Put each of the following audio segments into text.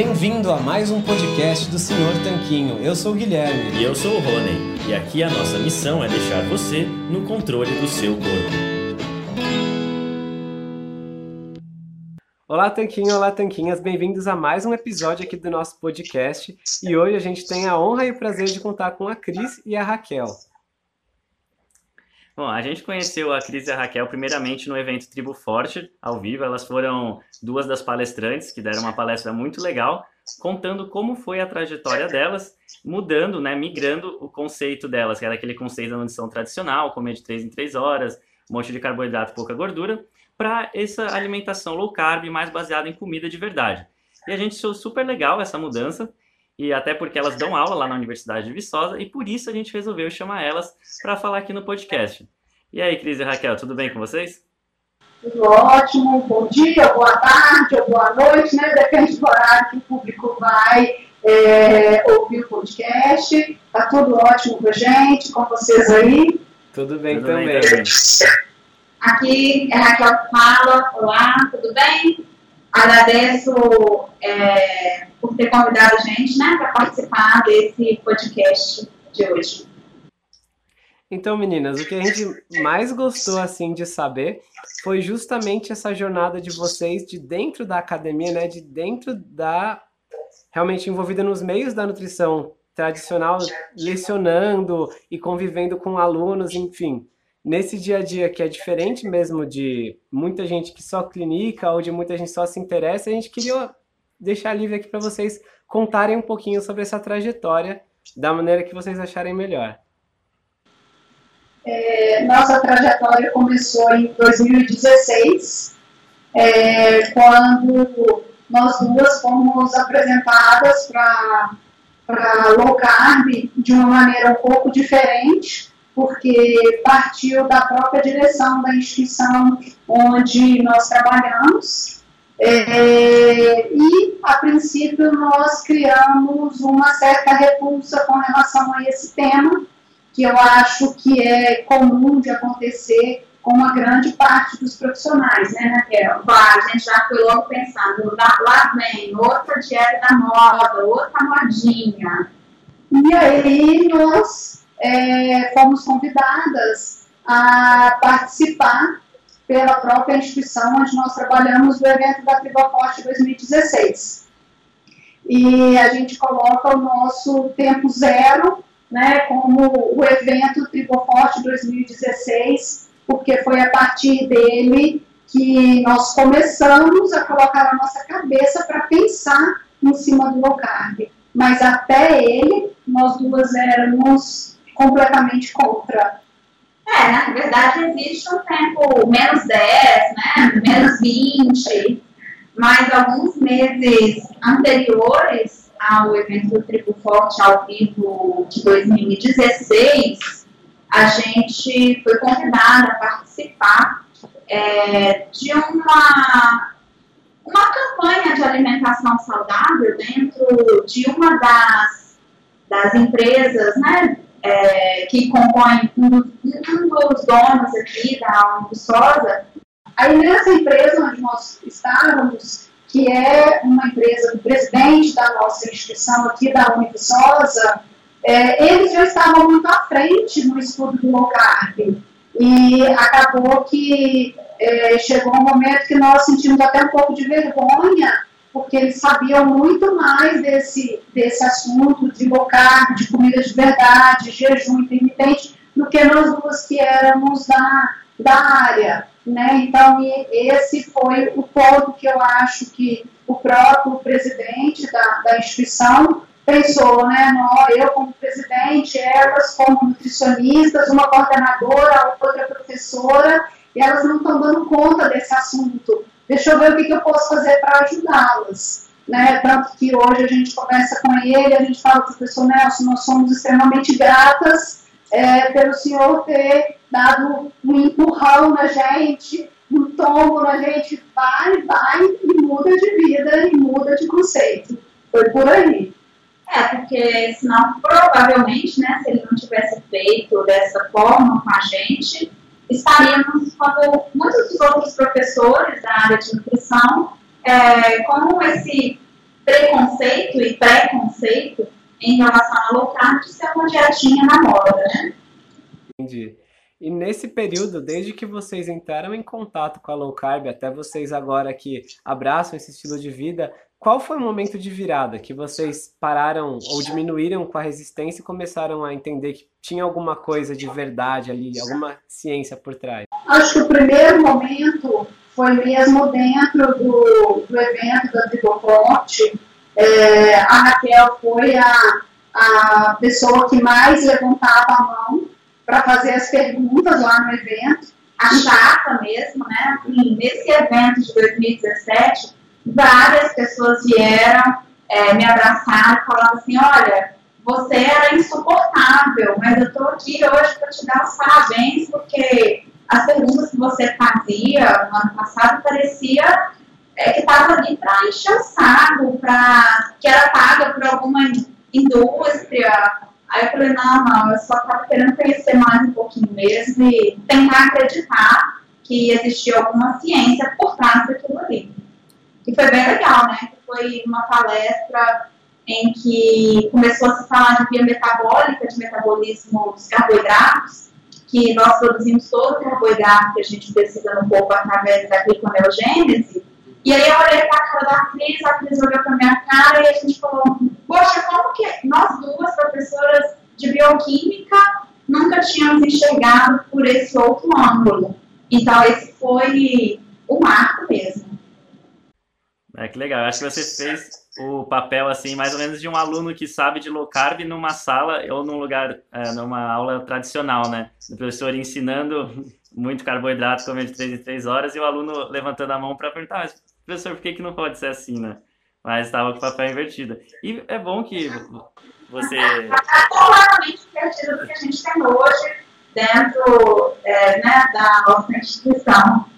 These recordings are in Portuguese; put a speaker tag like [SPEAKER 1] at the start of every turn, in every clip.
[SPEAKER 1] Bem-vindo a mais um podcast do Senhor Tanquinho. Eu sou o Guilherme.
[SPEAKER 2] E eu sou o Rony. E aqui a nossa missão é deixar você no controle do seu corpo.
[SPEAKER 1] Olá, Tanquinho, olá, Tanquinhas. Bem-vindos a mais um episódio aqui do nosso podcast. E hoje a gente tem a honra e o prazer de contar com a Cris e a Raquel.
[SPEAKER 2] Bom, a gente conheceu a Cris e a Raquel primeiramente no evento Tribo Forte, ao vivo. Elas foram duas das palestrantes que deram uma palestra muito legal, contando como foi a trajetória delas, mudando, né, migrando o conceito delas, que era aquele conceito da nutrição tradicional, comer de 3 em 3 horas, um monte de carboidrato, pouca gordura, para essa alimentação low carb, mais baseada em comida de verdade. E a gente achou super legal essa mudança, e até porque elas dão aula lá na Universidade de Viçosa, e por isso a gente resolveu chamar elas para falar aqui no podcast. E aí, Cris e Raquel, tudo bem com vocês?
[SPEAKER 3] Tudo ótimo, bom dia, boa tarde ou boa noite, né? Depende do horário que o público vai é, ouvir o podcast. Tá tudo ótimo com a gente, com vocês aí.
[SPEAKER 1] Tudo bem
[SPEAKER 2] Tudo
[SPEAKER 1] também.
[SPEAKER 2] bem também.
[SPEAKER 3] Aqui é Raquel que fala, olá, tudo bem? Agradeço é, por ter convidado a gente né, para participar desse podcast de hoje.
[SPEAKER 1] Então, meninas, o que a gente mais gostou assim de saber foi justamente essa jornada de vocês de dentro da academia, né, de dentro da realmente envolvida nos meios da nutrição tradicional, lecionando e convivendo com alunos, enfim, nesse dia a dia que é diferente mesmo de muita gente que só clinica ou de muita gente só se interessa, a gente queria deixar livre aqui para vocês contarem um pouquinho sobre essa trajetória da maneira que vocês acharem melhor.
[SPEAKER 3] É, nossa trajetória começou em 2016, é, quando nós duas fomos apresentadas para low carb de uma maneira um pouco diferente, porque partiu da própria direção da instituição onde nós trabalhamos. É, e, a princípio, nós criamos uma certa repulsa com relação a esse tema, que eu acho que é comum de acontecer com uma grande parte dos profissionais, né, Raquel?
[SPEAKER 4] Claro, a gente já foi logo pensando, lá, vem outra dieta da moda, outra modinha.
[SPEAKER 3] E aí nós é, fomos convidadas a participar pela própria instituição onde nós trabalhamos do evento da Triboforte 2016. E a gente coloca o nosso tempo zero, né, como o evento Triboforte 2016, porque foi a partir dele que nós começamos a colocar a nossa cabeça para pensar em cima do low carb. Mas até ele, nós duas éramos completamente contra.
[SPEAKER 4] É, na verdade existe um tempo menos 10, né, menos 20, mas alguns meses anteriores ao evento do Tribo Forte ao vivo de 2016, a gente foi convidada a participar é, de uma, uma campanha de alimentação saudável dentro de uma das, das empresas né, é, que compõem um, dos- um dos donos aqui da Univiçosa.
[SPEAKER 3] Aí nessa empresa onde nós estávamos, que é uma empresa do presidente da nossa instituição aqui da Univiçosa, é, eles já estavam muito à frente no estudo do low carb. E acabou que é, chegou um momento que nós sentimos até um pouco de vergonha, porque eles sabiam muito mais desse, desse assunto de carb, de comida de verdade, jejum intermitente, do que nós duas que éramos da, da área. Né? Então, esse foi o ponto que eu acho que o próprio presidente da, da instituição pensou, né, eu como presidente, elas como nutricionistas, uma coordenadora, outra professora, e elas não estão dando conta desse assunto. Deixa eu ver o que, que eu posso fazer para ajudá-las. Né? Tanto que hoje a gente conversa com ele, a gente fala, professor Nelson, nós somos extremamente gratas é, pelo senhor ter dado um empurrão na gente, um tombo na gente, vai, vai e muda de vida e muda de conceito. Foi por aí.
[SPEAKER 4] É, porque senão, provavelmente, né, se ele não tivesse feito dessa forma com a gente, estaríamos, como muitos outros professores da área de nutrição, é, com esse preconceito e preconceito em relação a low carb de ser uma dietinha na moda, né?
[SPEAKER 1] Entendi. E nesse período, desde que vocês entraram em contato com a low carb, até vocês agora que abraçam esse estilo de vida, qual foi o momento de virada que vocês pararam ou diminuíram com a resistência e começaram a entender que tinha alguma coisa de verdade ali, alguma ciência por trás?
[SPEAKER 3] Acho que o primeiro momento foi mesmo dentro do, do evento da Triboforte. É, a Raquel foi a, a pessoa que mais levantava a mão para fazer as perguntas lá no evento.
[SPEAKER 4] A chata mesmo, né? nesse evento de 2017, várias pessoas vieram é, me abraçar e falaram assim, olha, você era insuportável, mas eu estou aqui hoje para te dar os parabéns, porque as perguntas que você fazia no ano passado parecia é, que estava ali para encher o saco, pra, que era paga por alguma indústria, Aí eu falei, não, não, eu só estava querendo conhecer mais um pouquinho mesmo e tentar acreditar que existia alguma ciência por trás daquilo ali. E foi bem legal, né? Foi uma palestra em que começou a se falar de via metabólica, de metabolismo dos carboidratos, que nós produzimos todo o carboidrato que a gente precisa no corpo através da gliconeogênese, e aí eu olhei para a cara da Cris, a Cris olhou para minha cara e a gente falou, poxa, como que nós duas, professoras de bioquímica, nunca tínhamos enxergado por esse outro ângulo. Então esse foi o marco mesmo.
[SPEAKER 2] É, que legal. Acho que você fez o papel, assim, mais ou menos de um aluno que sabe de low carb numa sala ou num lugar, é, numa aula tradicional, né? O professor ensinando muito carboidrato, comer de 3 em 3 horas, e o aluno levantando a mão para perguntar, mas, professor, por que, que não pode ser assim, né? Mas estava com o papel invertido. E é bom que você...
[SPEAKER 4] Está completamente invertido do que a gente tem hoje dentro é, né, da nossa instituição.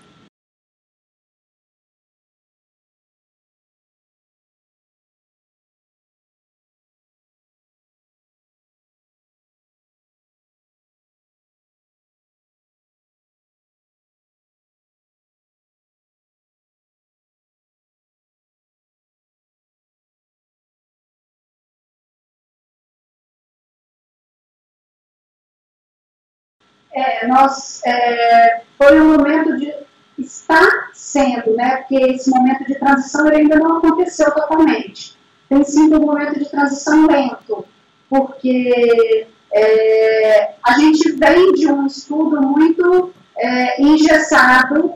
[SPEAKER 3] É, nós, é, foi um momento de está sendo, né, porque esse momento de transição ainda não aconteceu totalmente. Tem sido um momento de transição lento, porque é, a gente vem de um estudo muito é, engessado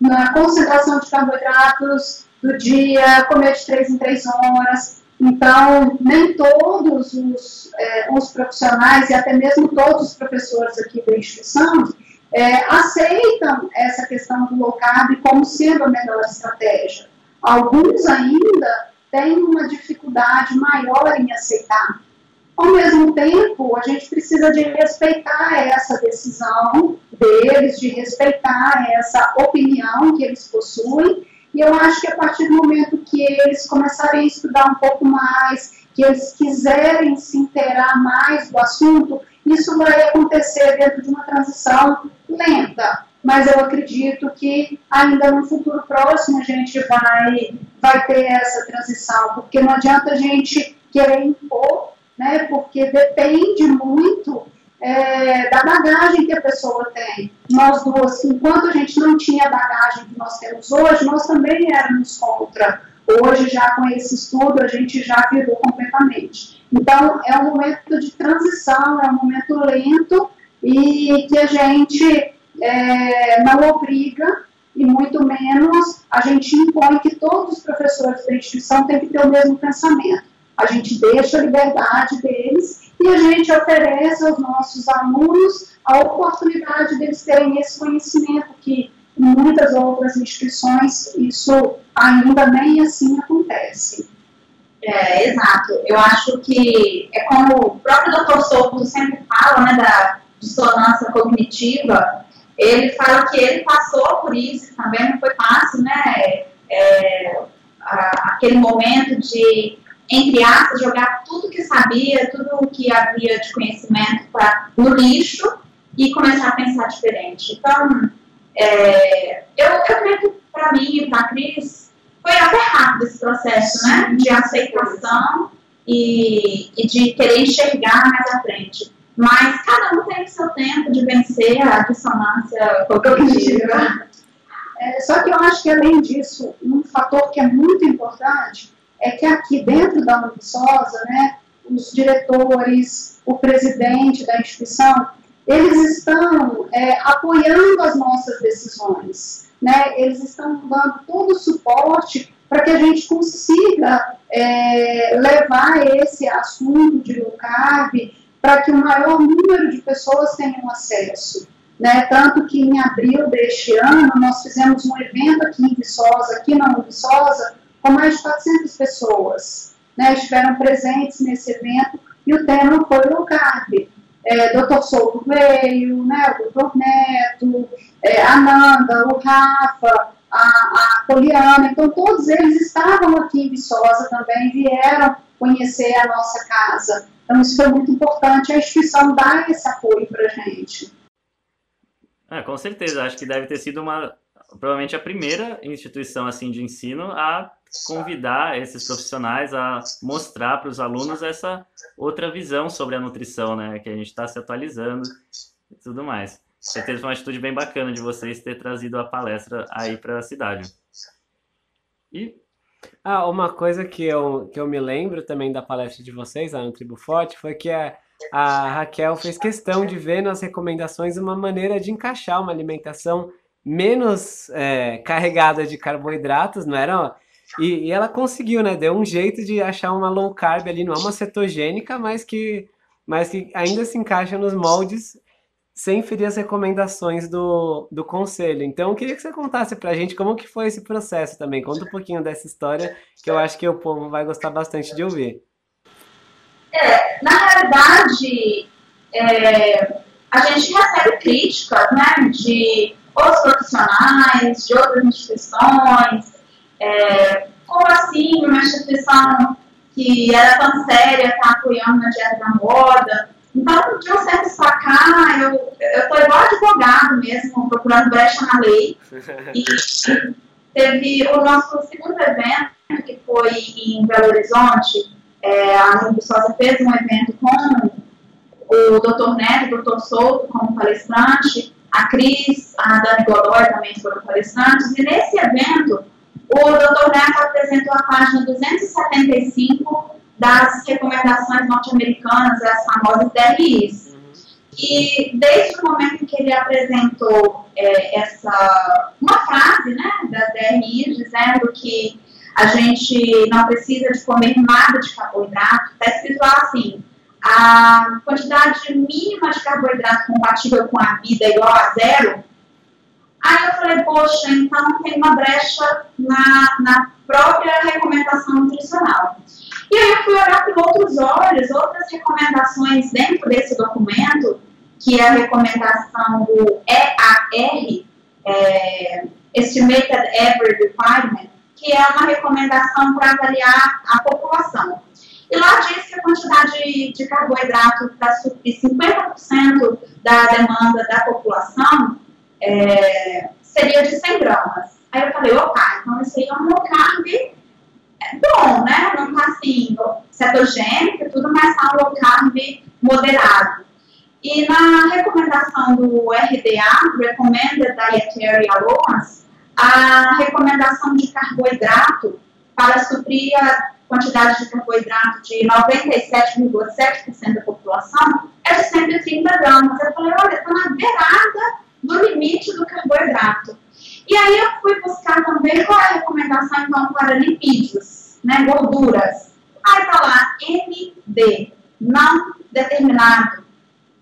[SPEAKER 3] na concentração de carboidratos do dia, comer de 3 em 3 horas, então, nem todos os, é, os profissionais e até mesmo todos os professores aqui da instituição é, aceitam essa questão do low carb como sendo a melhor estratégia. Alguns ainda têm uma dificuldade maior em aceitar. Ao mesmo tempo, a gente precisa de respeitar essa decisão deles, de respeitar essa opinião que eles possuem e eu acho que a partir do momento que eles começarem a estudar um pouco mais, que eles quiserem se inteirar mais do assunto, isso vai acontecer dentro de uma transição lenta. Mas eu acredito que ainda no futuro próximo a gente vai, vai ter essa transição, porque não adianta a gente querer impor, né, porque depende muito é, da bagagem que a pessoa tem. Nós duas, enquanto a gente não tinha a bagagem que nós temos hoje, nós também éramos contra. Hoje, já com esse estudo, a gente já virou completamente. Então, é um momento de transição, é um momento lento e que a gente é, não obriga e muito menos a gente impõe que todos os professores da instituição têm que ter o mesmo pensamento. A gente deixa a liberdade deles e a gente oferece aos nossos alunos a oportunidade deles terem esse conhecimento que em muitas outras instituições isso ainda nem assim acontece.
[SPEAKER 4] É, exato. Eu acho que é como o próprio Dr. Souto sempre fala, né, da dissonância cognitiva, ele fala que ele passou por isso, também não foi fácil, né, é, a, aquele momento de, entre aspas, jogar tudo que sabia, tudo o que havia de conhecimento pra, no lixo e começar a pensar diferente. Então, é, eu, eu creio que para mim e para a Cris foi até rápido esse processo, né? De aceitação e, e de querer enxergar mais à frente. Mas cada um tem o seu tempo de vencer a dissonância cognitiva.
[SPEAKER 3] É, só que eu acho que, além disso, um fator que é muito importante é que aqui dentro da Unisosa, né, os diretores, o presidente da instituição, eles estão é, apoiando as nossas decisões, né? eles estão dando todo o suporte para que a gente consiga é, levar esse assunto de low para que o maior número de pessoas tenham acesso. Né? Tanto que em abril deste ano nós fizemos um evento aqui em Viçosa, aqui na Viçosa, com mais de 400 pessoas. Né? Estiveram presentes nesse evento e o tema foi low carb é, Dr. Souto veio, né, o Dr. Neto, é, a Nanda, o Rafa, a, a Poliana, então todos eles estavam aqui em Viçosa também, vieram conhecer a nossa casa. Então isso foi muito importante, a instituição dá esse apoio para a gente.
[SPEAKER 2] É, com certeza, acho que deve ter sido uma, provavelmente a primeira instituição assim de ensino a convidar esses profissionais a mostrar para os alunos essa outra visão sobre a nutrição, né? Que a gente está se atualizando e tudo mais. Certeza foi uma atitude bem bacana de vocês ter trazido a palestra aí para a cidade.
[SPEAKER 1] E ah, uma coisa que eu, que eu me lembro também da palestra de vocês lá no Tribo Forte foi que a, a Raquel fez questão de ver nas recomendações uma maneira de encaixar uma alimentação menos é, carregada de carboidratos, não era? E, e, ela conseguiu, né? Deu um jeito de achar uma low carb ali, não é uma cetogênica, mas que, mas que ainda se encaixa nos moldes sem ferir as recomendações do, do conselho. Então, eu queria que você contasse pra gente como que foi esse processo também. Conta um pouquinho dessa história, que eu acho que o povo vai gostar bastante de ouvir.
[SPEAKER 4] É, na realidade, é, a gente recebe críticas, né, de outros profissionais, de outras instituições, é, como assim uma instituição que era tão séria está apoiando na dieta da moda? Então, de um certo cá, eu estou igual advogado mesmo, procurando brecha na lei. E teve o nosso segundo evento, que foi em Belo Horizonte, é, a Nubissosa fez um evento com o Dr. Neto, o Dr. Souto como palestrante, a Cris, a Dani Godoy também foram palestrantes, e nesse evento o Dr. Neto apresentou a página 275 das recomendações norte-americanas, as famosas DRIs. E desde o momento que ele apresentou é, essa uma frase né, das DRIs dizendo que a gente não precisa de comer nada de carboidrato, está escrito lá assim, a quantidade mínima de carboidrato compatível com a vida é igual a zero, aí eu falei, poxa, então tem uma brecha na, na própria recomendação nutricional. E aí eu fui olhar com outros olhos, outras recomendações dentro desse documento, que é a recomendação do EAR, é, Estimated Average Requirement, que é uma recomendação para avaliar a população. E lá diz que a quantidade de carboidrato para suprir 50% da demanda da população é, seria de 100 gramas. Aí eu falei, opa, então isso aí é um low carb é bom, né? Não tá assim, cetogênico e tudo, mas tá um low carb moderado. E na recomendação do RDA, Recommended Dietary Allowance, a recomendação de carboidrato para suprir a quantidade de carboidrato de 97,7% da população é de 130 gramas. Eu falei, olha, está na beirada do limite do carboidrato. E aí eu fui buscar também qual é a recomendação, então, para lipídios, né, gorduras. Aí está lá MD, não determinado.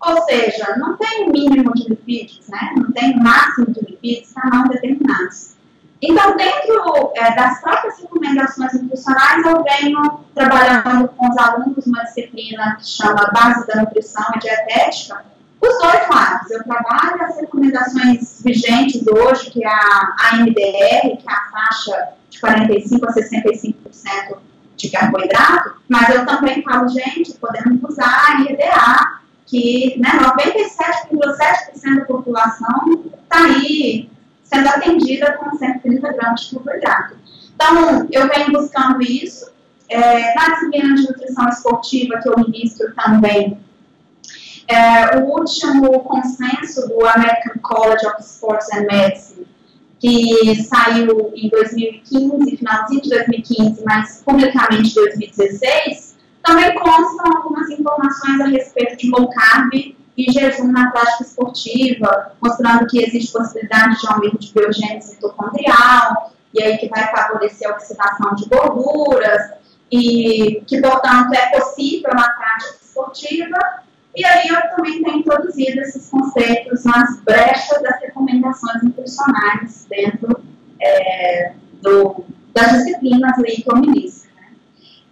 [SPEAKER 4] Ou seja, não tem mínimo de lipídios, né? não tem máximo de lipídios, está não determinados. Então, dentro é, das próprias recomendações nutricionais, eu venho trabalhando com os alunos uma disciplina que chama Base da Nutrição e Dietética, os dois lados. Eu trabalho as recomendações vigentes hoje, que é a AMDR, que é a faixa de 45% a 65% de carboidrato, mas eu também falo, gente, podemos usar a IEDA, que né, 97,7% da população está aí sendo atendida com 130 gramas de carboidrato. Então, eu venho buscando isso. É, na disciplina de nutrição esportiva que eu ministro também, é, o último consenso do American College of Sports and Medicine, que saiu em 2015, finalzinho de 2015, mas publicamente em 2016, também constam algumas informações a respeito de low carb e jejum na prática esportiva, mostrando que existe possibilidade de aumento de biogênese mitocondrial, e aí que vai favorecer a oxidação de gorduras, e que, portanto, é possível na prática esportiva. E aí eu também tenho introduzido esses conceitos nas brechas das recomendações nutricionais dentro é, do, das disciplinas que eu ministro.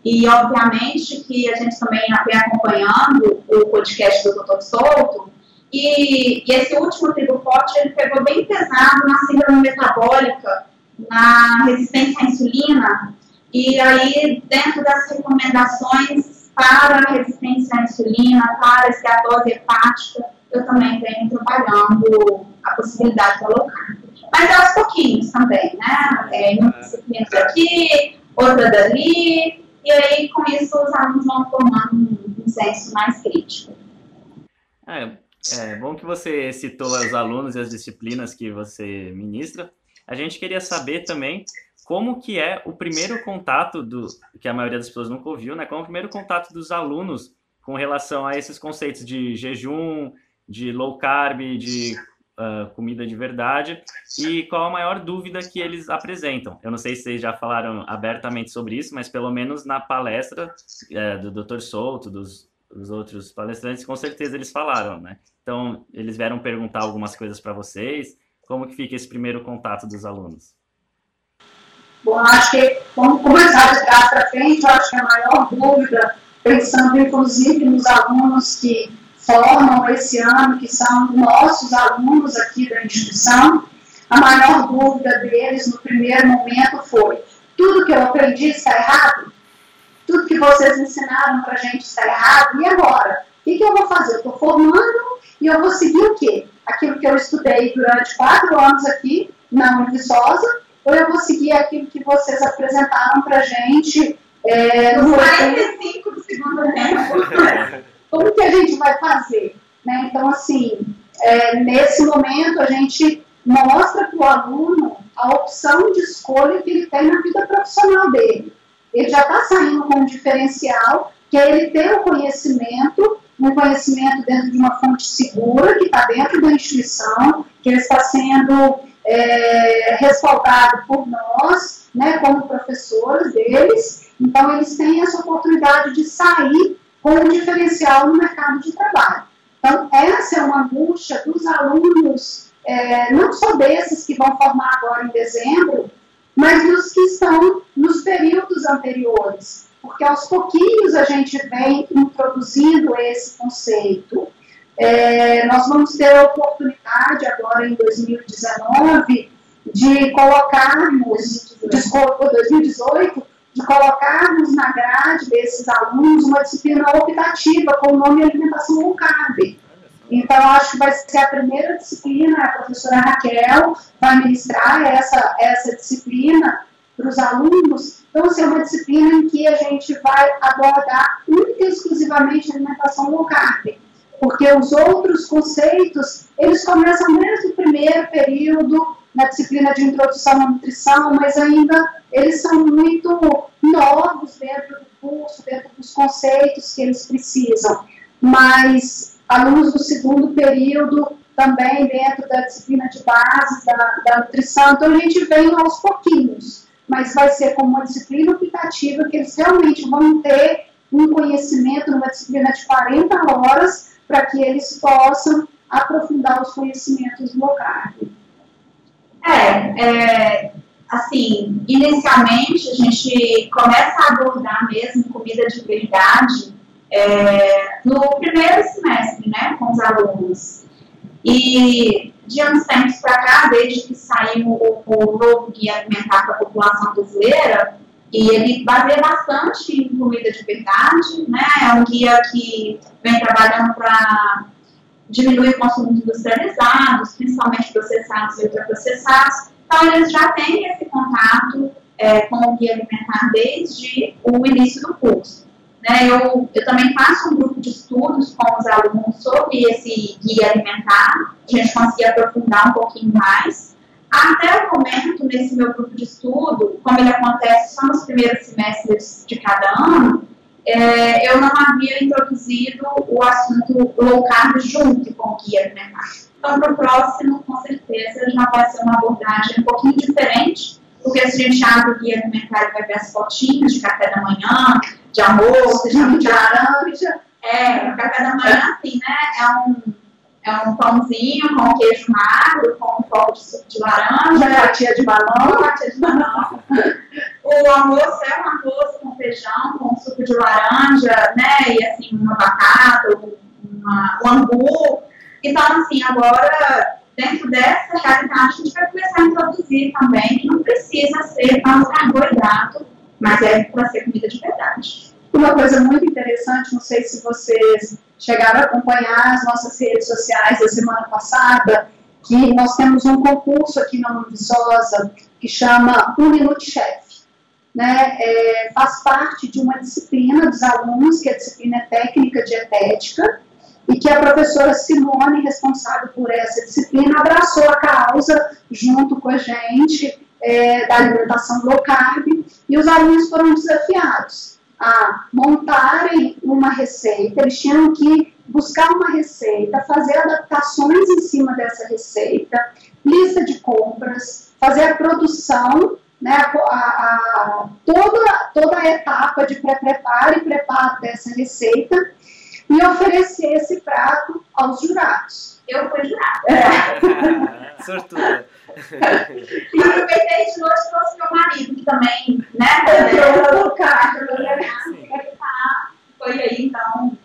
[SPEAKER 4] E, obviamente, que a gente também vem acompanhando o podcast do Dr. Souto, e, e esse último tribo forte, ele pegou bem pesado na síndrome metabólica, na resistência à insulina, e aí, dentro das recomendações para a resistência à insulina, para a esteatose hepática, eu também venho trabalhando a possibilidade da low carb. Mas é aos pouquinhos também, né? É, uma disciplina aqui, outra dali, e aí, com isso, os alunos vão formando um, senso mais crítico.
[SPEAKER 2] É, é bom que você citou os alunos e as disciplinas que você ministra. A gente queria saber também como que é o primeiro contato do que a maioria das pessoas nunca ouviu, né? Como é o primeiro contato dos alunos com relação a esses conceitos de jejum, de low carb, de uh, comida de verdade e qual a maior dúvida que eles apresentam. Eu não sei se vocês já falaram abertamente sobre isso, mas pelo menos na palestra uh, do Dr. Souto, dos, dos outros palestrantes, com certeza eles falaram, né? Então, eles vieram perguntar algumas coisas para vocês. Como que fica esse primeiro contato dos alunos?
[SPEAKER 3] Bom, acho que vamos começar de trás para frente. Eu acho que a maior dúvida, pensando inclusive nos alunos que formam esse ano, que são nossos alunos aqui da instituição, a maior dúvida deles no primeiro momento foi: tudo que eu aprendi está errado? Tudo que vocês ensinaram para a gente está errado? E agora? O que, que eu vou fazer? Eu estou formando e eu vou seguir o quê? Aquilo que eu estudei durante quatro anos aqui na Univiçosa, ou eu vou seguir aquilo que vocês apresentaram para a gente
[SPEAKER 4] é, no 45 do segundo tempo?
[SPEAKER 3] como que a gente vai fazer? Né? Então, assim, é, nesse momento a gente mostra para o aluno a opção de escolha que ele tem na vida profissional dele. Ele já está saindo com um diferencial, que é ele ter o conhecimento, um conhecimento dentro de uma fonte segura, que está dentro da instituição, que ele está sendo é, respaldado por nós, né, como professores deles. Então, eles têm essa oportunidade de sair com um diferencial no mercado de trabalho. Então, essa é uma angústia dos alunos, é, não só desses que vão formar agora em dezembro, mas dos que estão nos períodos anteriores, porque aos pouquinhos a gente vem introduzindo esse conceito. É, nós vamos ter a oportunidade agora em 2019 de colocarmos, desculpa, 2018, de colocarmos na grade desses alunos uma disciplina optativa com o nome Alimentação Low Carb. Então, acho que vai ser a primeira disciplina, a professora Raquel vai ministrar essa, essa disciplina para os alunos. Então, vai ser uma disciplina em que a gente vai abordar única e exclusivamente alimentação low carb, porque os outros conceitos, eles começam desde o primeiro período na disciplina de introdução à nutrição, mas ainda eles são muito novos dentro do curso, dentro dos conceitos que eles precisam. Mas alunos do segundo período também dentro da disciplina de base da, da nutrição, então a gente vem aos pouquinhos. mas vai ser como uma disciplina optativa que eles realmente vão ter um conhecimento numa disciplina de 40 horas para que eles possam aprofundar os conhecimentos do carb.
[SPEAKER 4] É, é, assim, inicialmente a gente começa a abordar mesmo comida de verdade é, no primeiro semestre, né, com os alunos. E de uns tempos para cá, desde que saiu o, o novo guia alimentar para a população brasileira, e ele baseia bastante em comida de verdade, né? É um guia que vem trabalhando para diminuir o consumo industrializados, principalmente processados e ultraprocessados. Então, eles já têm esse contato é, com o guia alimentar desde o início do curso. Né? Eu, eu também faço um grupo de estudos com os alunos sobre esse guia alimentar, a gente conseguir aprofundar um pouquinho mais. Até o momento, nesse meu grupo de estudo, como ele acontece só nos primeiros semestres de cada ano, é, eu não havia introduzido o assunto low carb junto com o guia alimentar. Então, para o próximo, com certeza, já vai ser uma abordagem um pouquinho diferente, porque se a gente abre o guia alimentar, vai ver as fotinhas de café da manhã, de almoço, de, de laranja. É, o café da manhã, assim, né, é um é um pãozinho com queijo magro, com um pouco de suco de laranja.
[SPEAKER 3] Fatia de balão.
[SPEAKER 4] Fatia de balão. o almoço é um arroz com feijão, com suco de laranja, né? E assim, uma batata, uma, um angu. Então, assim, agora, dentro dessa realidade, a gente vai começar a introduzir também que não precisa ser tanto carboidrato, mas é para ser comida de verdade.
[SPEAKER 3] Uma coisa muito interessante, não sei se vocês chegaram a acompanhar as nossas redes sociais da semana passada, que nós temos um concurso aqui na Univiçosa que chama Um Minuto Chef. Né, é, faz parte de uma disciplina dos alunos, que é a disciplina técnica dietética, e que a professora Simone, responsável por essa disciplina, abraçou a causa junto com a gente é, da alimentação low carb, e os alunos foram desafiados a montarem uma receita, eles tinham que buscar uma receita, fazer adaptações em cima dessa receita, lista de compras, fazer a produção, né, a, a, toda, toda a etapa de pré-preparo e preparo dessa receita e oferecer esse prato aos jurados.
[SPEAKER 4] Eu fui jurada. É.
[SPEAKER 1] Sortuda.
[SPEAKER 4] E aproveitei de noite e trouxe meu marido, que também, né?
[SPEAKER 3] Entrou no carro.
[SPEAKER 4] Foi aí, então.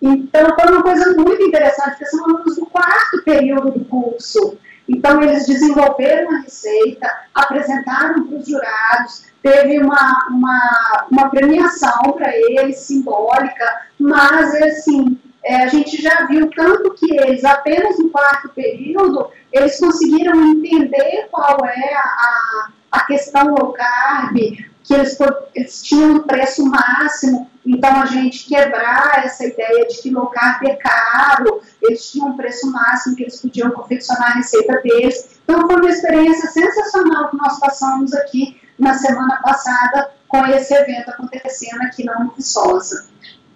[SPEAKER 3] Então, foi uma coisa muito interessante, porque são alunos do quarto período do curso. Então, eles desenvolveram a receita, apresentaram para os jurados, teve uma, uma, uma premiação para eles, simbólica, mas, assim, é, a gente já viu tanto que eles, apenas no quarto período, eles conseguiram entender qual é a, a questão low carb, que eles, eles tinham um preço máximo, então a gente quebrar essa ideia de que low carb é caro, eles tinham um preço máximo que eles podiam confeccionar a receita deles. Então foi uma experiência sensacional que nós passamos aqui na semana passada com esse evento acontecendo aqui na Univiçosa.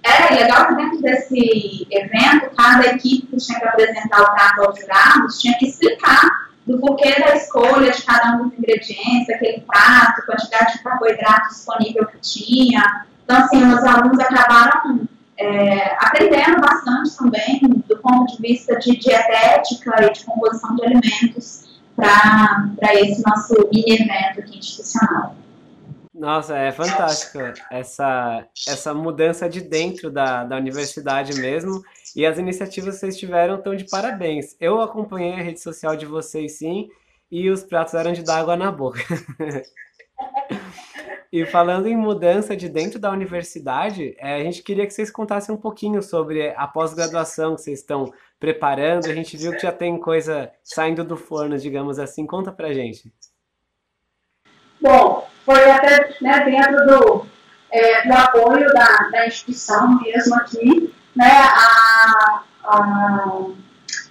[SPEAKER 4] É legal que dentro desse evento, cada equipe que tinha que apresentar o prato aos jurados tinha que explicar do porquê da escolha de cada um dos ingredientes, aquele prato, quantidade de carboidrato disponível que tinha. Então, assim, os alunos acabaram é, aprendendo bastante também do ponto de vista de dietética e de composição de alimentos para esse nosso mini evento aqui institucional.
[SPEAKER 1] Nossa, é fantástico essa, essa mudança de dentro da, da universidade mesmo. E as iniciativas que vocês tiveram estão de parabéns. Eu acompanhei a rede social de vocês sim, e os pratos eram de dar água na boca. e falando em mudança de dentro da universidade, é, a gente queria que vocês contassem um pouquinho sobre a pós-graduação que vocês estão preparando. A gente viu que já tem coisa saindo do forno, digamos assim. Conta pra gente.
[SPEAKER 3] Bom, foi até né, dentro do, é, do apoio da, da instituição mesmo aqui, né, a, a,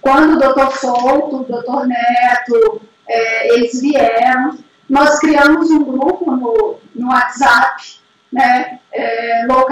[SPEAKER 3] quando o doutor Souto, o doutor Neto, é, eles vieram, nós criamos um grupo no, no WhatsApp, né, é, Low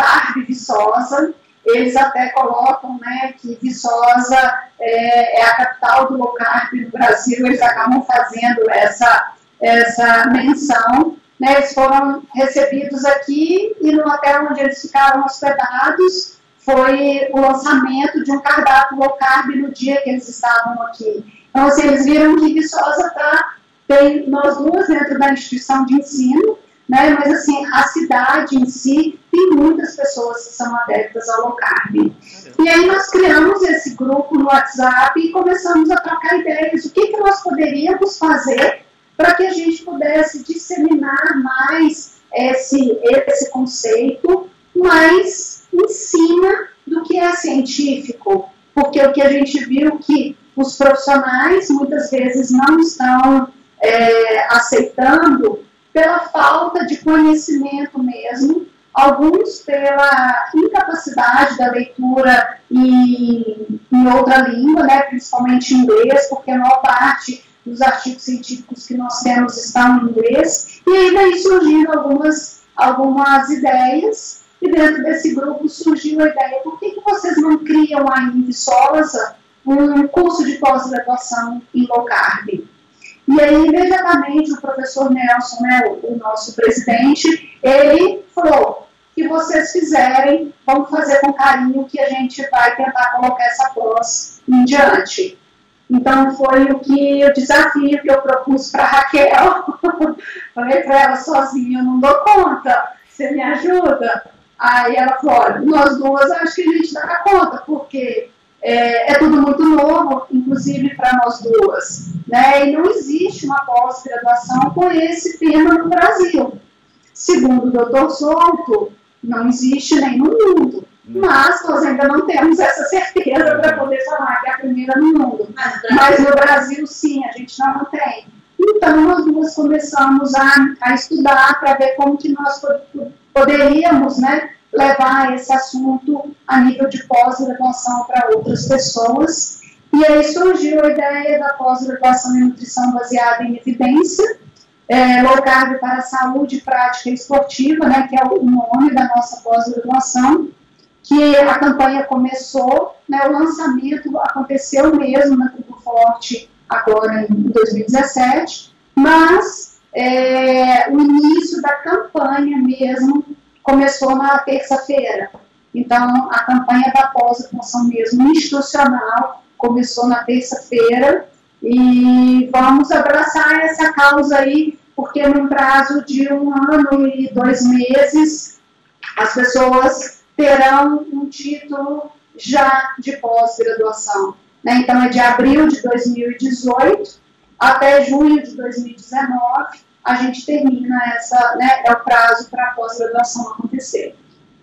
[SPEAKER 3] Viçosa, eles até colocam né, que Viçosa é, é, a capital do low no Brasil, eles acabam fazendo essa, essa menção né, eles foram recebidos aqui e no hotel onde eles ficaram hospedados foi o lançamento de um cardápio low carb no dia que eles estavam aqui. Então, assim, eles viram que Viçosa está, tem nós duas dentro da instituição de ensino, né, mas assim, a cidade em si tem muitas pessoas que são adeptas ao low carb. E aí nós criamos esse grupo no WhatsApp e começamos a trocar ideias. O que, que nós poderíamos fazer para que a gente pudesse disseminar mais esse, esse conceito, mas em cima do que é científico. Porque o que a gente viu que os profissionais muitas vezes não estão é, aceitando pela falta de conhecimento mesmo, alguns pela incapacidade da leitura em, em outra língua, né, principalmente inglês, porque a maior parte dos artigos científicos que nós temos estão em inglês, e aí daí surgiram algumas, algumas ideias, e dentro desse grupo surgiu a ideia, por que, que vocês não criam aí em Viçosa um curso de pós-graduação em low carb? E aí, imediatamente, o professor Nelson, né, o, o nosso presidente, ele falou, que vocês fizerem, vamos fazer com carinho que a gente vai tentar colocar essa pós em diante. Então foi o que o desafio que eu propus para Raquel. Falei para ela sozinha, eu não dou conta, você me ajuda? Aí ela falou, olha, nós duas acho que a gente dá conta, porque é, é tudo muito novo, inclusive para nós duas. Né? E não existe uma pós-graduação com esse tema no Brasil. Segundo o doutor Souto, não existe nem no mundo mas nós ainda não temos essa certeza para poder falar que é a primeira no mundo. Mas no Brasil, sim, a gente não tem. Então, nós duas começamos a, a estudar para ver como que nós poderíamos né, levar esse assunto a nível de pós-graduação para outras pessoas. E aí surgiu a ideia da pós-graduação em nutrição baseada em evidência, é, low carb para saúde prática esportiva, né, que é o nome da nossa pós-graduação que a campanha começou, né, o lançamento aconteceu mesmo na Tribo Forte agora em 2017, mas é, o início da campanha mesmo começou na terça-feira. Então, a campanha da pós-graduação mesmo institucional começou na terça-feira e vamos abraçar essa causa aí, porque num prazo de um ano e dois meses, as pessoas terão um título já de pós-graduação. Né? Então, é de abril de 2018 até junho de 2019, a gente termina essa, né, é o prazo para a pós-graduação acontecer.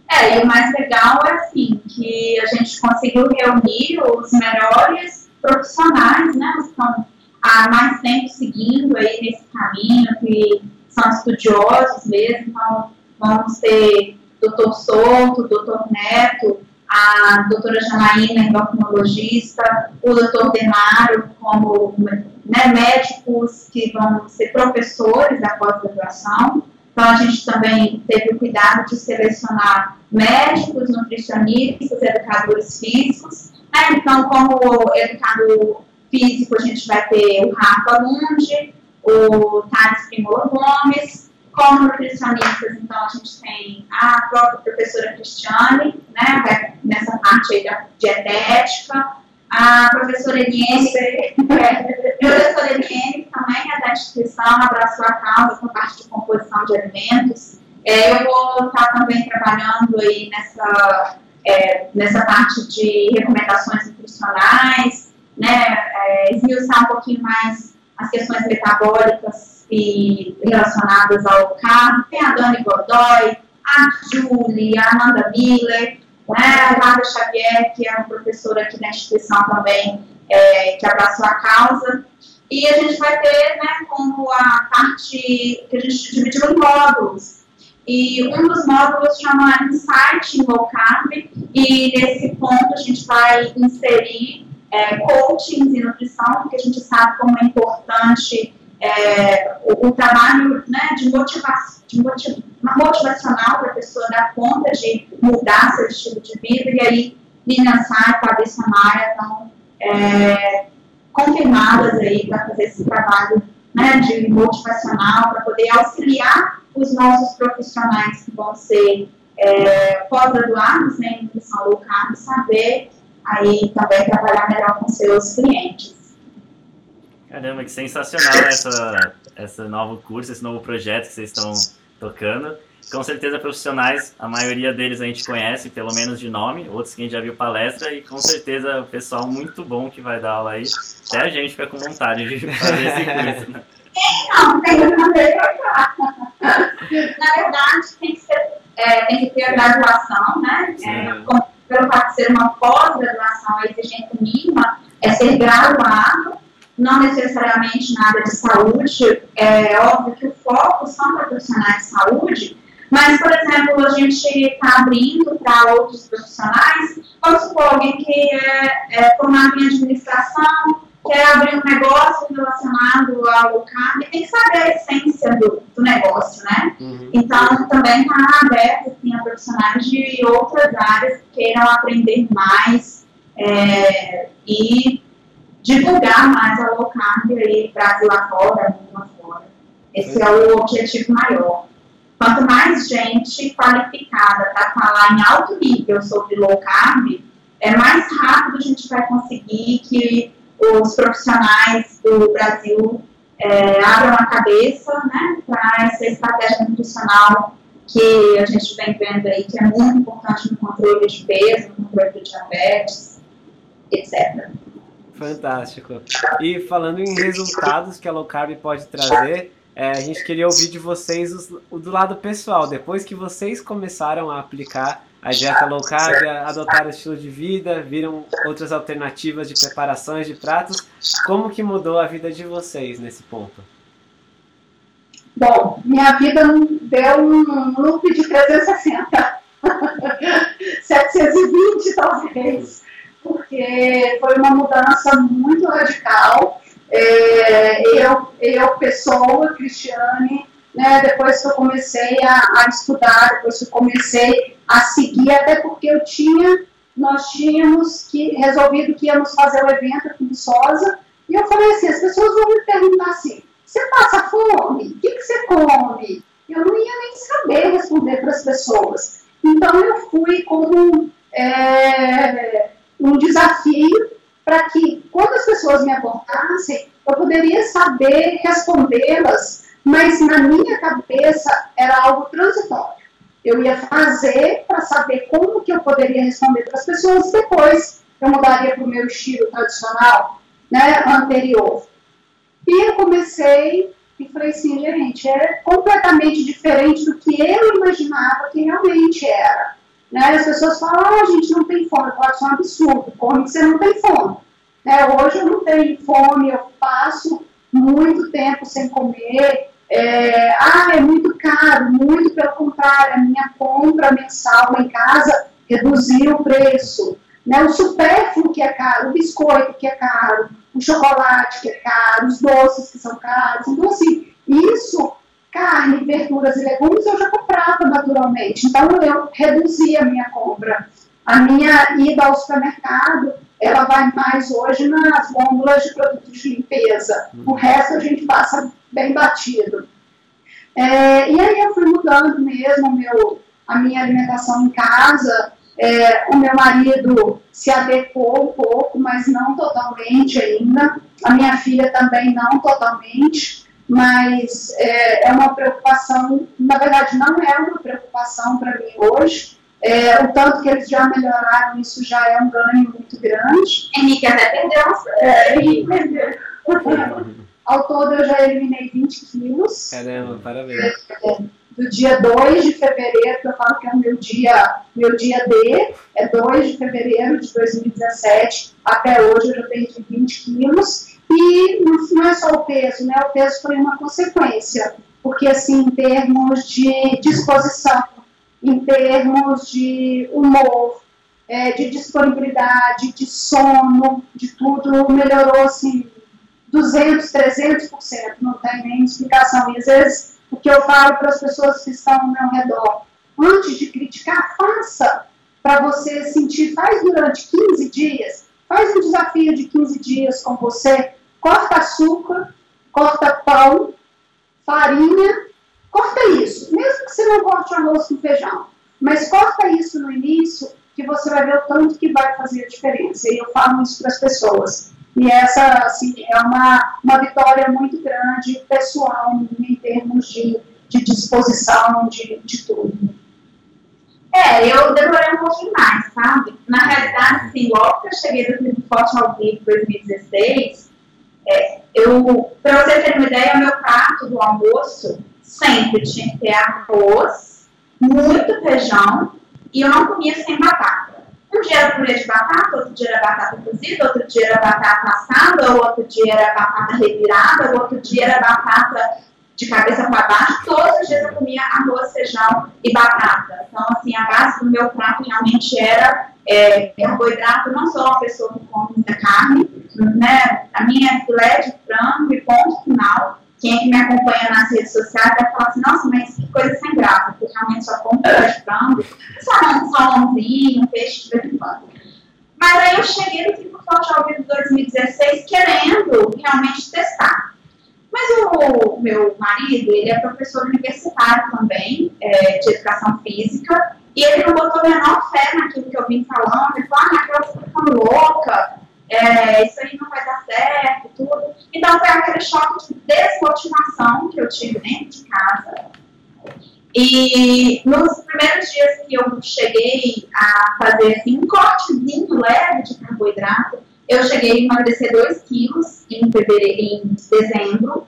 [SPEAKER 4] É, e o mais legal é assim, que a gente conseguiu reunir os melhores profissionais, né, que estão há mais tempo seguindo aí nesse caminho, que são estudiosos mesmo, então vamos ter doutor Souto, doutor Neto, a doutora Janaína, endocrinologista, o doutor Demaro, como né, médicos que vão ser professores da pós-graduação. Então, a gente também teve o cuidado de selecionar médicos, nutricionistas, educadores físicos. Né? Então, como educador físico, a gente vai ter o Rafa Lunde, o Thales Primola Gomes, como nutricionistas, então, a gente tem a própria professora Cristiane, né, nessa parte aí da dietética, a professora Eliane, é, professora Eliane, também é da instituição, abraçou a causa com a parte de composição de alimentos. É, eu vou estar também trabalhando aí nessa, é, nessa parte de recomendações nutricionais, né, é, esmiuçar um pouquinho mais as questões metabólicas e relacionadas ao carro. Tem a Dani Godoy, a Julie, a Amanda Miller, né, a Nada Xavier, que é uma professora aqui da instituição também, é, que abraçou a causa. E a gente vai ter né, como a parte que a gente dividiu em módulos. E um dos módulos chama Insight em Low Carb, e nesse ponto a gente vai inserir é, coachings e nutrição, porque a gente sabe como é importante é, o, o, trabalho né, de, motivação, de motiv, motivacional para a pessoa dar conta de mudar seu estilo de vida, e aí Nina Sá e Fabrícia Maia estão é, confirmadas aí para fazer esse trabalho né, de motivacional para poder auxiliar os nossos profissionais que vão ser é, pós-graduados né, em nutrição low carb, saber aí também trabalhar melhor com seus clientes.
[SPEAKER 2] Caramba, que sensacional essa, esse novo curso, esse novo projeto que vocês estão tocando. Com certeza profissionais, a maioria deles a gente conhece, pelo menos de nome, outros que a gente já viu palestra, e com certeza o pessoal muito bom que vai dar aula aí. Até a gente fica com vontade de fazer esse curso. Né?
[SPEAKER 4] Não, tem que fazer Na verdade, tem que, ser, é, tem que ter a graduação, né? É, pelo fato de ser uma pós-graduação, a exigência mínima é ser graduado, não necessariamente na área de saúde. É óbvio que o foco são para profissionais de saúde, mas, por exemplo, a gente está abrindo para outros profissionais, vamos supor, alguém que é, é formado em administração, quer abrir um negócio relacionado ao carb, tem que saber a essência do, do negócio, né? Uhum. Então, também está aberto assim, a profissionais de outras áreas que queiram aprender mais é, e divulgar mais a low carb aí, Brasil afora, mundo afora. Esse é o objetivo maior. Quanto mais gente qualificada para falar em alto nível sobre low carb, é mais rápido a gente vai conseguir que os profissionais do Brasil é, abram a cabeça né, para essa estratégia nutricional que a gente vem vendo aí, que é muito importante no controle de peso, no controle de diabetes, etc.
[SPEAKER 1] Fantástico. E falando em resultados que a low carb pode trazer, é, a gente queria ouvir de vocês o do lado pessoal, depois que vocês começaram a aplicar a dieta low carb, adotaram o estilo de vida, viram outras alternativas de preparações de pratos. Como que mudou a vida de vocês nesse ponto?
[SPEAKER 3] Bom, minha vida deu um loop de 360. 720 talvez, porque foi uma mudança muito radical. É, eu, eu, pessoa, Cristiane, né, depois que eu comecei a, a, estudar, depois que eu comecei a seguir, até porque eu tinha, nós tínhamos que, resolvido que íamos fazer o evento aqui em Sosa, e eu falei assim, as pessoas vão me perguntar assim, você passa fome? O que, que você come? Eu não ia nem saber responder para as pessoas. Então eu fui como é, um desafio para que, quando as pessoas me abordassem, eu poderia saber respondê-las mas na minha cabeça era algo transitório. Eu ia fazer para saber como que eu poderia responder para as pessoas depois eu mudaria para o meu estilo tradicional, né, anterior. E eu comecei e falei assim, gente, é completamente diferente do que eu imaginava que realmente era. Né? As pessoas falam, ah, a gente não tem fome, pode ser um absurdo, come que você não tem fome. Né? Hoje eu não tenho fome, eu passo muito tempo sem comer, é, ah, é muito caro, muito pelo contrário, a minha compra mensal em casa reduziu o preço. Né, o supérfluo que é caro, o biscoito que é caro, o chocolate que é caro, os doces que são caros. Então, assim, isso, carne, verduras e legumes, eu já comprava naturalmente. Então, eu reduzi a minha compra. A minha ida ao supermercado, ela vai mais hoje nas gôndolas de produtos de limpeza. O resto a gente passa bem batido. É, e aí eu fui mudando mesmo meu, a minha alimentação em casa. É, o meu marido se adequou um pouco, mas não totalmente ainda. A minha filha também não totalmente, mas é, é uma preocupação, na verdade não é uma preocupação para mim hoje. É, o tanto que eles já melhoraram, isso já é um ganho muito grande.
[SPEAKER 4] Henrique até perdeu.
[SPEAKER 3] É, Henrique perdeu. Ao todo, eu já eliminei 20 quilos.
[SPEAKER 1] Caramba, parabéns.
[SPEAKER 3] Do dia 2 de fevereiro, que eu falo que é o meu dia, meu dia D, é 2 de fevereiro de 2017, até hoje eu já perdi 20 quilos. E não é só o peso, né? O peso foi uma consequência, porque assim, em termos de disposição, em termos de humor, é, de disponibilidade, de sono, de tudo, melhorou assim 200, 300%, não tem nem explicação. E às vezes o que eu falo para as pessoas que estão ao meu redor, antes de criticar, faça para você sentir, faz durante 15 dias, faz um desafio de 15 dias com você, corta açúcar, corta pão, farinha, corta isso. Mesmo que você não corte arroz com feijão, mas corta isso no início, que você vai ver o tanto que vai fazer a diferença. E eu falo isso para as pessoas. E essa, assim, é uma, uma vitória muito grande, pessoal, em termos de, de disposição, de, de tudo.
[SPEAKER 4] É, eu demorei um pouquinho mais, sabe? Na realidade, assim, logo que eu cheguei do Tribo Forte ao Vivo em 2016, é, eu, para você ter uma ideia, o meu prato do almoço sempre tinha que ter arroz, muito feijão, e eu não comia sem batata. Um dia era purê de batata, outro dia era batata cozida, outro dia era batata assada, outro dia era batata revirada, outro dia era batata de cabeça para baixo, todos os dias eu comia arroz, feijão e batata. Então, assim, a base do meu prato realmente era é, carboidrato, não sou uma pessoa que come muita carne, né? A minha é filé de frango e ponto final. Quem é que me acompanha nas redes sociais vai falar assim, nossa, mas que coisa sem graça, porque realmente só como filé de frango, só um salmãozinho, um peixe de vez em quando. Mas aí eu cheguei no Tribo Forte ao vivo 2016 querendo realmente testar. Mas o meu marido, ele é professor universitário também, é, de educação física, e ele não botou a menor fé naquilo que eu vim falando. Ele falou, ah, tá ficando louca, é, isso aí não vai dar certo, tudo. Então foi aquele choque de desmotivação que eu tive dentro de casa. E nos primeiros dias que eu cheguei a fazer assim, um cortezinho leve de carboidrato, eu cheguei a emagrecer 2 quilos em, em dezembro.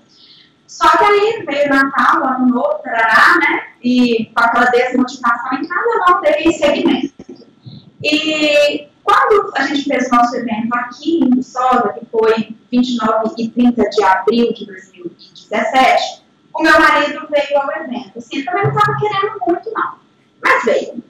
[SPEAKER 4] Só que aí veio Natal, Ano Novo, tarará, né? E com aquela desmotivação em casa, não dei seguimento. E quando a gente fez o nosso evento aqui em Viçosa, que foi 29 e 30 de abril de 2017, o meu marido veio ao evento. Assim, ele também não estava querendo muito, não. Mas veio.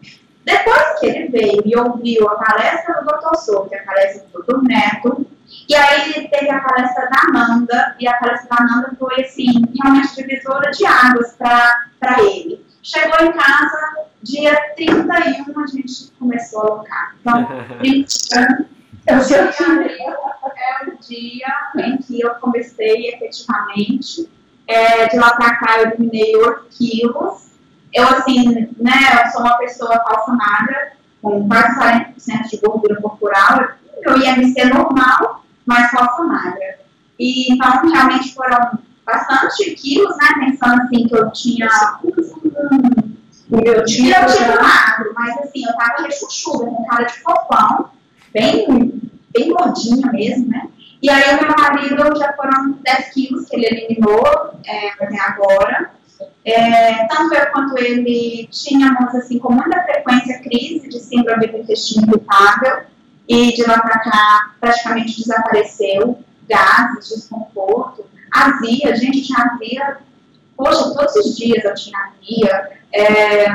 [SPEAKER 4] Depois que ele veio e ouviu a palestra do Dr. Souto, a palestra do Dr. Neto, e aí ele teve a palestra da Amanda, e a palestra da Amanda foi, assim, realmente divisora de águas para ele. Chegou em casa, dia 31 a gente começou a alocar. Então, 30 é o dia, é o dia em que eu comecei efetivamente. É, de lá para cá eu eliminei 8 quilos eu, assim, né, eu sou uma pessoa falsa magra, com quase 40% de gordura corporal, eu ia me ser normal, mas falsa magra. E, então, realmente foram bastante quilos, né, pensando assim, que eu tinha um, eu tinha tipo magro, mas assim, eu tava rechuchuda, com cara de fofão, bem, bem gordinha mesmo, né? E aí o meu marido já foram 10 quilos que ele eliminou é, até agora. É, tanto eu quanto ele tínhamos, assim, com muita frequência, crise de síndrome do intestino irritável, e de lá para cá praticamente desapareceu, gases, desconforto, azia, a gente tinha azia, poxa, todos os dias eu tinha azia, é,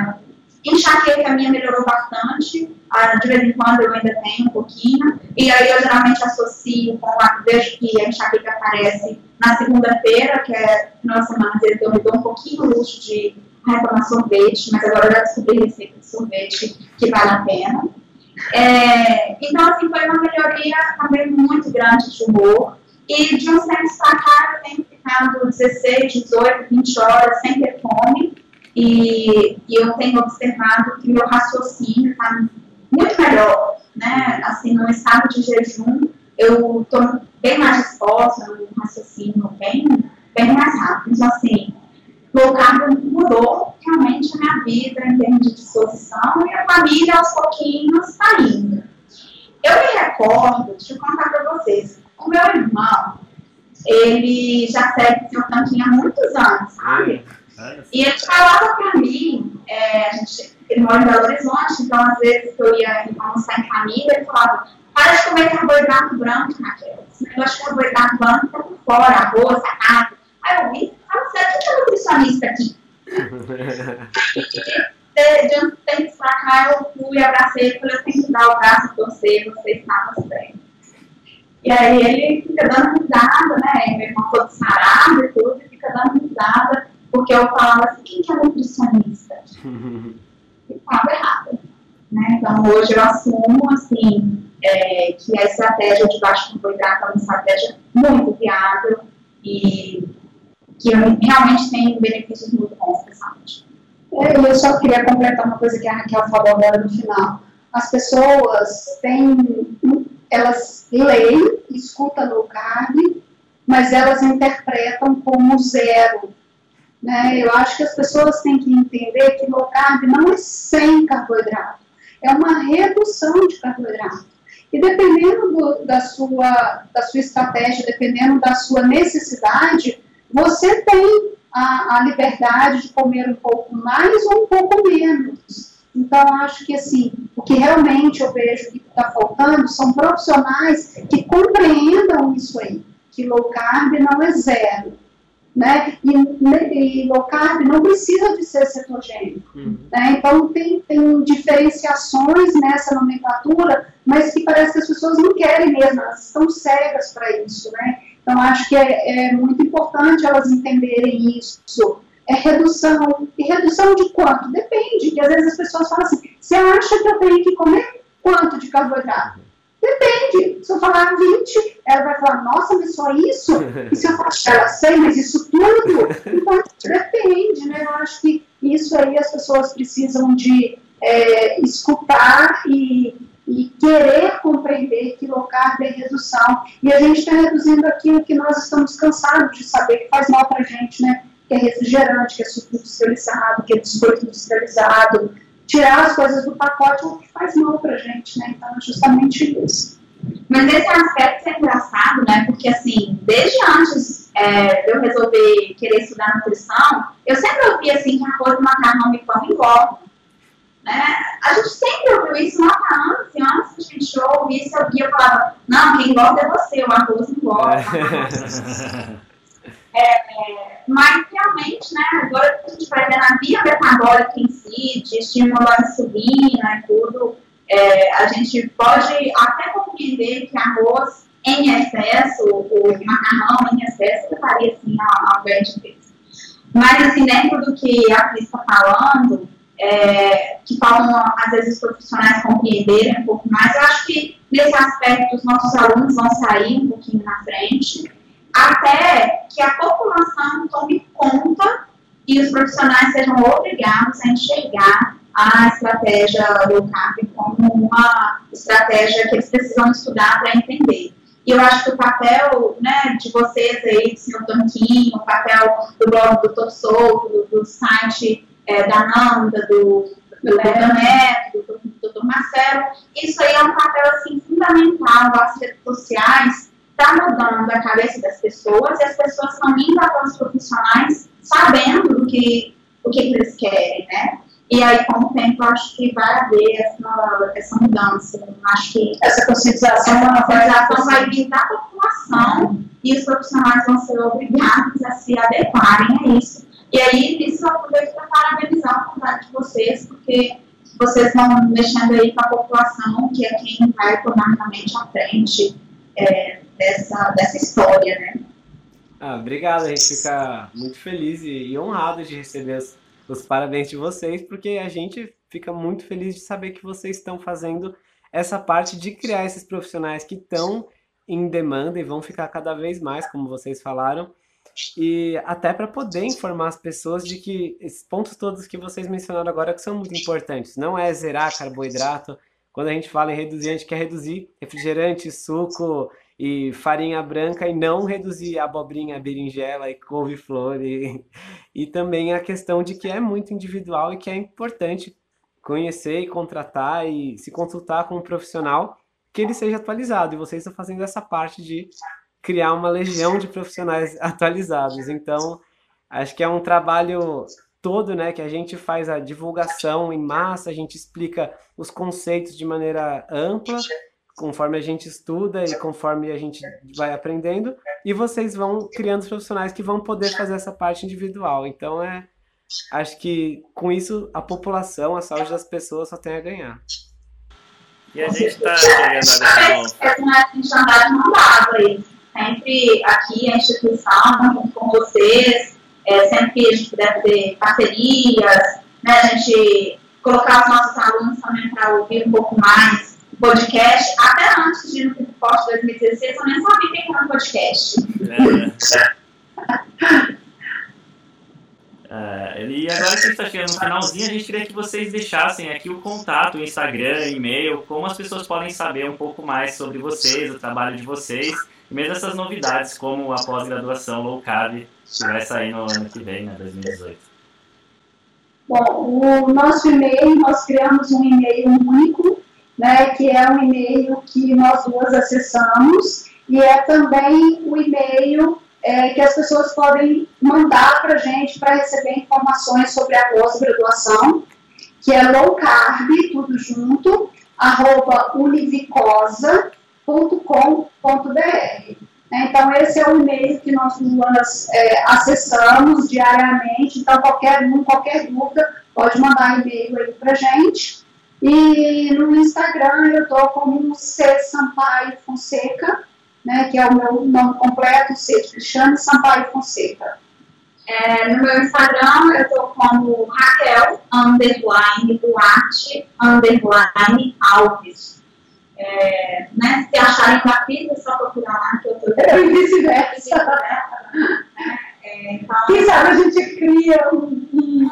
[SPEAKER 4] enxaqueca minha melhorou bastante, ah, de vez em quando eu ainda tenho um pouquinho, e aí eu geralmente associo com a, vejo que a enxaqueca aparece na segunda-feira, que é final de semana, vezes eu me dou um pouquinho luxo de retomar sorvete, mas agora eu já descobri receita de sorvete que vale a pena. É, então, assim, foi uma melhoria também muito grande de humor. E de uns tempos para cá eu tenho ficado 16, 18, 20 horas sem ter fome. E, e eu tenho observado que meu raciocínio está muito melhor, né? Assim, no estado de jejum, eu estou bem mais disposta, um raciocínio bem, bem mais rápido. Então, assim, o cargo mudou realmente a minha vida em termos de disposição e a família, aos pouquinhos, está indo. Eu me recordo, deixa eu contar para vocês, o meu irmão, ele já segue seu cantinho há muitos anos, sabe? E ele falava para mim, é, a gente, ele mora em Belo Horizonte, então às vezes eu ia almoçar em família, ele falava, para de comer carboidrato branco, Raquel. Esse negócio de carboidrato branco tá por fora, arroz, carne. Aí eu vi, ah, você é que é nutricionista aqui? de, de um tempo pra cá eu fui, abracei e falei, eu tenho que dar o braço torcer, você está nos bem. E aí ele fica dando risada, né? Meu irmão todo sarado e tudo, fica dando risada, porque eu falava assim, quem que é nutricionista? estava errado. Né? Então hoje eu assumo assim, é, que a estratégia de baixo carboidrato é uma estratégia muito viável e que realmente tem benefícios muito bons para a saúde.
[SPEAKER 3] É, eu só queria completar uma coisa que a Raquel falou agora no final. As pessoas têm, elas leem, escutam low carb, mas elas interpretam como zero. Né? Eu acho que as pessoas têm que entender que low carb não é sem carboidrato, é uma redução de carboidrato. E dependendo do, da, sua, da sua estratégia, dependendo da sua necessidade, você tem a, a liberdade de comer um pouco mais ou um pouco menos. Então, acho que assim, o que realmente eu vejo que está faltando são profissionais que compreendam isso aí, que low carb não é zero. Né? E, e low carb não precisa de ser cetogênico. Uhum. Né? Então, tem, tem diferenciações nessa nomenclatura, mas que parece que as pessoas não querem mesmo, elas estão cegas para isso. Né? Então, acho que é, é muito importante elas entenderem isso. É redução. E redução de quanto? Depende, que às vezes as pessoas falam assim, você acha que eu tenho que comer quanto de carboidrato? Depende. Se eu falar 20, ela vai falar, nossa, mas só isso? E se eu falar, ela sei, mas isso tudo? Então, depende, né? Eu acho que isso aí as pessoas precisam de é, escutar e e querer compreender que low carb é redução. E a gente está reduzindo aquilo que nós estamos cansados de saber que faz mal para a gente, né? Que é refrigerante, que é suco industrializado, que é biscoito industrializado. Tirar as coisas do pacote é o que faz mal para gente, né? Então, é justamente isso.
[SPEAKER 4] Mas esse aspecto é engraçado, né? Porque, assim, desde antes é, de eu resolver querer estudar nutrição, eu sempre ouvi, assim, que arroz macarrão e pão engordam. Né? A gente sempre ouviu isso lá anos e anos que a gente ouve isso, eu via falava, não, quem engorda é você, o arroz engorda. é, mas realmente, né, agora a gente vai ver na via metabólica em si, de estimular a insulina e tudo, é, a gente pode até compreender que arroz em excesso, o macarrão em excesso, levaria assim ao ganho de peso. Mas assim, dentro do que a Cris está falando, é, que faltam, às vezes, os profissionais compreenderem um pouco mais. Eu acho que, nesse aspecto, os nossos alunos vão sair um pouquinho na frente, até que a população tome conta e os profissionais sejam obrigados a enxergar a estratégia low carb como uma estratégia que eles precisam estudar para entender. E eu acho que o papel né, de vocês aí, do senhor Tanquinho, o papel do blog do Tô Solto, do, do site é, da Nanda, do, do Dr. Neto, do, do Dr. Marcelo, isso aí é um papel assim, fundamental, as redes sociais está mudando a cabeça das pessoas e as pessoas estão indo até os profissionais sabendo do que, o que eles querem, né? E aí, com o tempo, acho que vai haver essa, essa mudança. Acho que essa conscientização, essa conscientização vai vir da população e os profissionais vão ser obrigados a se adequarem a isso e aí, nisso, eu aproveito para parabenizar a vontade de vocês, porque vocês estão mexendo aí com a população, que é quem vai tomar realmente à frente é, dessa, dessa história, né?
[SPEAKER 1] Ah, obrigado, a gente fica muito feliz e, honrado de receber os, os parabéns de vocês, porque a gente fica muito feliz de saber que vocês estão fazendo essa parte de criar esses profissionais que estão em demanda e vão ficar cada vez mais, como vocês falaram, e até para poder informar as pessoas de que esses pontos todos que vocês mencionaram agora que são muito importantes. Não é zerar carboidrato. Quando a gente fala em reduzir, a gente quer reduzir refrigerante, suco e farinha branca e não reduzir abobrinha, berinjela e couve-flor. E, e também a questão de que é muito individual e que é importante conhecer e contratar e se consultar com um profissional que ele seja atualizado. E vocês estão fazendo essa parte de criar uma legião de profissionais atualizados. Então, acho que é um trabalho todo, né, que a gente faz a divulgação em massa, a gente explica os conceitos de maneira ampla, conforme a gente estuda e conforme a gente vai aprendendo, e vocês vão criando os profissionais que vão poder fazer essa parte individual. Então, é acho que com isso a população, a saúde das pessoas só tem a ganhar.
[SPEAKER 2] E a gente está chegando agora.
[SPEAKER 4] É uma gente andar de mão aí sempre aqui a instituição, com vocês, é, sempre que a gente puder ter parcerias, né, a gente colocar os nossos alunos também para ouvir um pouco mais o podcast. Até antes de ir no Post 2016, eu nem sabia que era um podcast. É.
[SPEAKER 2] Uh, e agora que está chegando no finalzinho, a gente queria que vocês deixassem aqui o contato, o Instagram, e-mail, como as pessoas podem saber um pouco mais sobre vocês, o trabalho de vocês, e mesmo essas novidades, como a pós-graduação low carb, que vai sair no ano que vem, né, 2018.
[SPEAKER 3] Bom, o nosso e-mail, nós criamos um e-mail único, né, que é um e-mail que nós duas acessamos, e é também o e-mail é, que as pessoas podem mandar para a gente para receber informações sobre a pós-graduação, que é low carb, tudo junto, arroba univicosa.com.br. Então, esse é o e-mail que nós duas é, acessamos diariamente. Então, qualquer um, qualquer dúvida, pode mandar e-mail aí para gente. E no Instagram eu estou como C Sampaio Fonseca, né, que é o meu nome completo, C Cristiane Sampaio Fonseca.
[SPEAKER 4] É, no meu Instagram eu estou como Raquel, underline Duarte, underline Alves. É, né, se acharem da pizza, é só procurar lá que eu estou.
[SPEAKER 3] E vice-versa. É, então, Quem sabe a gente cria um, um,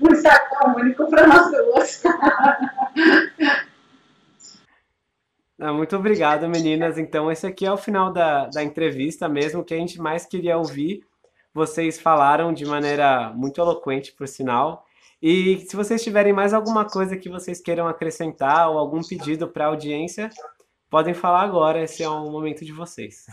[SPEAKER 3] um Instagram único para nós duas.
[SPEAKER 1] Ah, muito obrigado, meninas. Então, esse aqui é o final da, da entrevista mesmo, que a gente mais queria ouvir. Vocês falaram de maneira muito eloquente, por sinal. E se vocês tiverem mais alguma coisa que vocês queiram acrescentar ou algum pedido para a audiência, podem falar agora. Esse é o momento de vocês.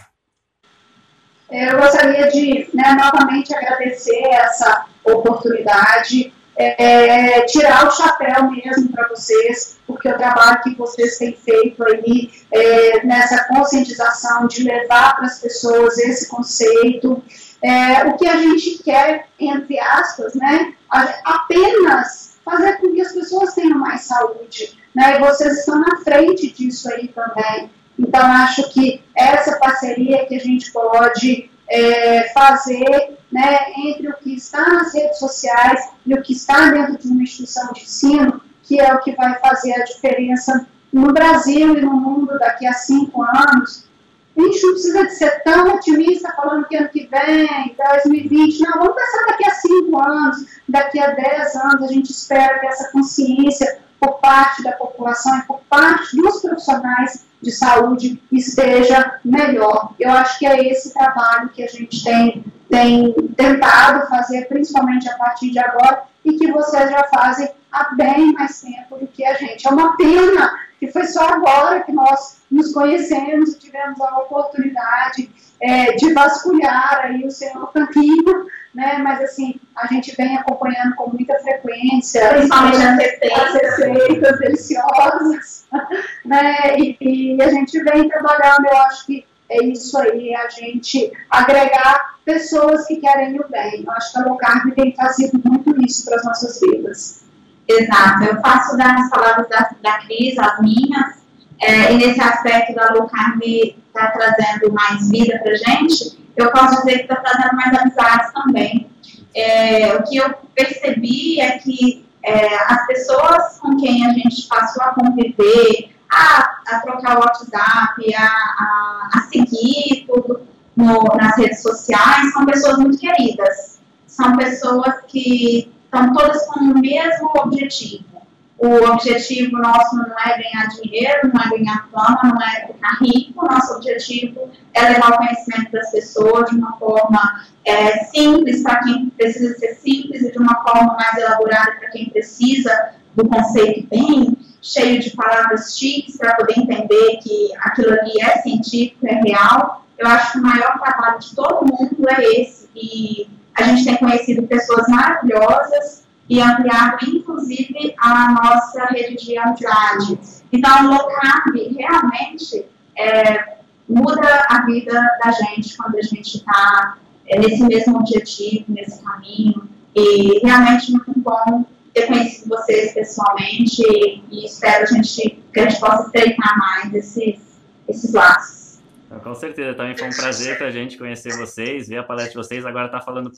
[SPEAKER 3] Eu gostaria de né, novamente agradecer essa oportunidade é, tirar o chapéu mesmo para vocês, porque o trabalho que vocês têm feito aí é, nessa conscientização de levar para as pessoas esse conceito, é, o que a gente quer, entre aspas, né, apenas fazer com que as pessoas tenham mais saúde, né, e vocês estão na frente disso aí também. Então, acho que essa parceria que a gente pode é, fazer né, entre o que está nas redes sociais e o que está dentro de uma instituição de ensino, que é o que vai fazer a diferença no Brasil e no mundo daqui a cinco anos. A gente não precisa de ser tão otimista falando que ano que vem, 2020, não, vamos pensar daqui a cinco anos, daqui a dez anos, a gente espera que essa consciência por parte da população e por parte dos profissionais de saúde esteja melhor. Eu acho que é esse trabalho que a gente tem, tem tentado fazer, principalmente a partir de agora, e que vocês já fazem há bem mais tempo do que a gente. É uma pena que foi só agora que nós nos conhecemos e tivemos a oportunidade é, de vasculhar aí o seu caminho, né? Mas assim, a gente vem acompanhando com muita frequência,
[SPEAKER 4] principalmente as receitas,
[SPEAKER 3] as receitas deliciosas, né? E, e, a gente vem trabalhando, eu acho que é isso aí, a gente agregar pessoas que querem o bem. Eu acho que a Low Carb tem fazido muito isso para as nossas vidas.
[SPEAKER 4] Exato, eu faço das palavras da, da Cris, as minhas, é, e nesse aspecto da low carb está trazendo mais vida para gente, eu posso dizer que está trazendo mais amizades também. É, o que eu percebi é que é, as pessoas com quem a gente passou a conviver, a, a trocar o WhatsApp, a, a, a seguir tudo no, nas redes sociais, são pessoas muito queridas. São pessoas que estão todas com o mesmo objetivo o objetivo nosso não é ganhar dinheiro, não é ganhar fama, não é ficar rico. Nosso objetivo é levar o conhecimento das pessoas de uma forma é, simples para quem precisa ser simples e de uma forma mais elaborada para quem precisa do conceito bem cheio de palavras chiques para poder entender que aquilo ali é científico, é real. Eu acho que o maior trabalho de todo mundo é esse. E a gente tem conhecido pessoas maravilhosas e ampliado, inclusive, a nossa rede de amizade. Então, low carb realmente é, muda a vida da gente quando a gente está é, nesse mesmo objetivo, nesse caminho. E realmente muito bom ter conhecido vocês pessoalmente e espero a gente, que a gente possa estreitar mais esses, esses laços.
[SPEAKER 2] Então, com certeza, também foi um prazer para a gente conhecer vocês, ver a palestra de vocês, agora estar tá falando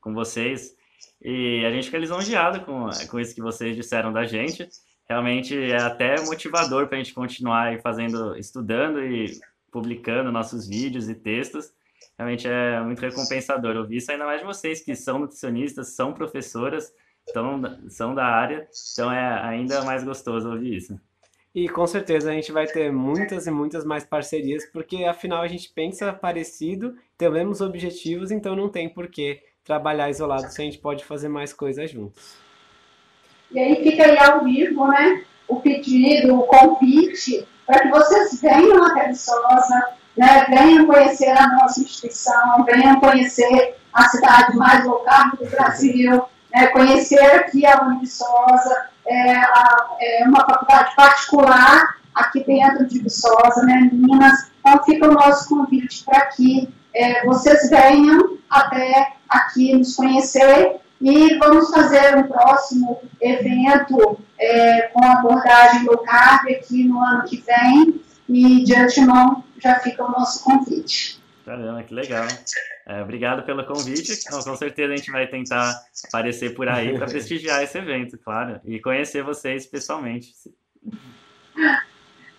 [SPEAKER 2] com vocês. E a gente fica lisonjeado com, com isso que vocês disseram da gente. Realmente é até motivador para a gente continuar fazendo, estudando e publicando nossos vídeos e textos. realmente é muito recompensador ouvir isso, ainda mais de vocês que são nutricionistas, são professoras, são, são da área, então é ainda mais gostoso ouvir isso.
[SPEAKER 1] E com certeza a gente vai ter muitas e muitas mais parcerias, porque afinal a gente pensa parecido, temos objetivos, então não tem por que trabalhar isolado se a gente pode fazer mais coisas juntos.
[SPEAKER 3] E aí fica aí ao vivo, né? O pedido, o convite, para que vocês venham até Viçosa, né? venham conhecer a nossa instituição, venham conhecer a cidade mais local do Brasil, né? conhecer aqui a Univiçosa, é, é uma faculdade particular aqui dentro de Viçosa, né, Minas. Então fica o nosso convite para que é, vocês venham até aqui nos conhecer e vamos fazer um próximo evento é, com abordagem low carb aqui no ano que vem e de antemão já fica o nosso convite.
[SPEAKER 2] Caramba, que legal. É, obrigado pelo convite. Então, com certeza a gente vai tentar aparecer por aí para prestigiar esse evento, claro, e conhecer vocês pessoalmente.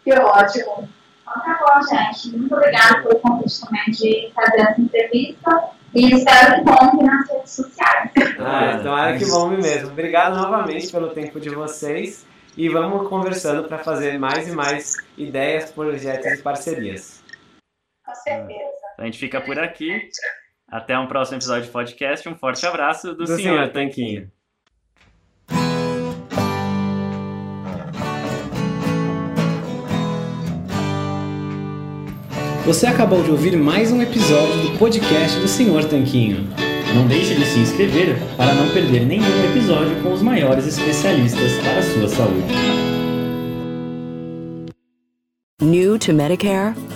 [SPEAKER 3] Que ótimo.
[SPEAKER 4] Então tá bom, gente. Muito obrigada pelo convite também de fazer essa entrevista. E espero que conte nas redes sociais.
[SPEAKER 1] Ah, então é que bom mesmo. Obrigado novamente pelo tempo de vocês. E vamos conversando para fazer mais e mais ideias, projetos e parcerias.
[SPEAKER 3] Com certeza.
[SPEAKER 2] A gente fica por aqui. Até um próximo episódio de podcast. Um forte abraço do,
[SPEAKER 1] Do
[SPEAKER 2] senhor,
[SPEAKER 1] senhor
[SPEAKER 2] Tanquinho.
[SPEAKER 5] Você acabou de ouvir mais um episódio do podcast do Senhor Tanquinho. Não deixe de se inscrever para não perder nenhum episódio com os maiores especialistas para a sua saúde.
[SPEAKER 6] New to Medicare?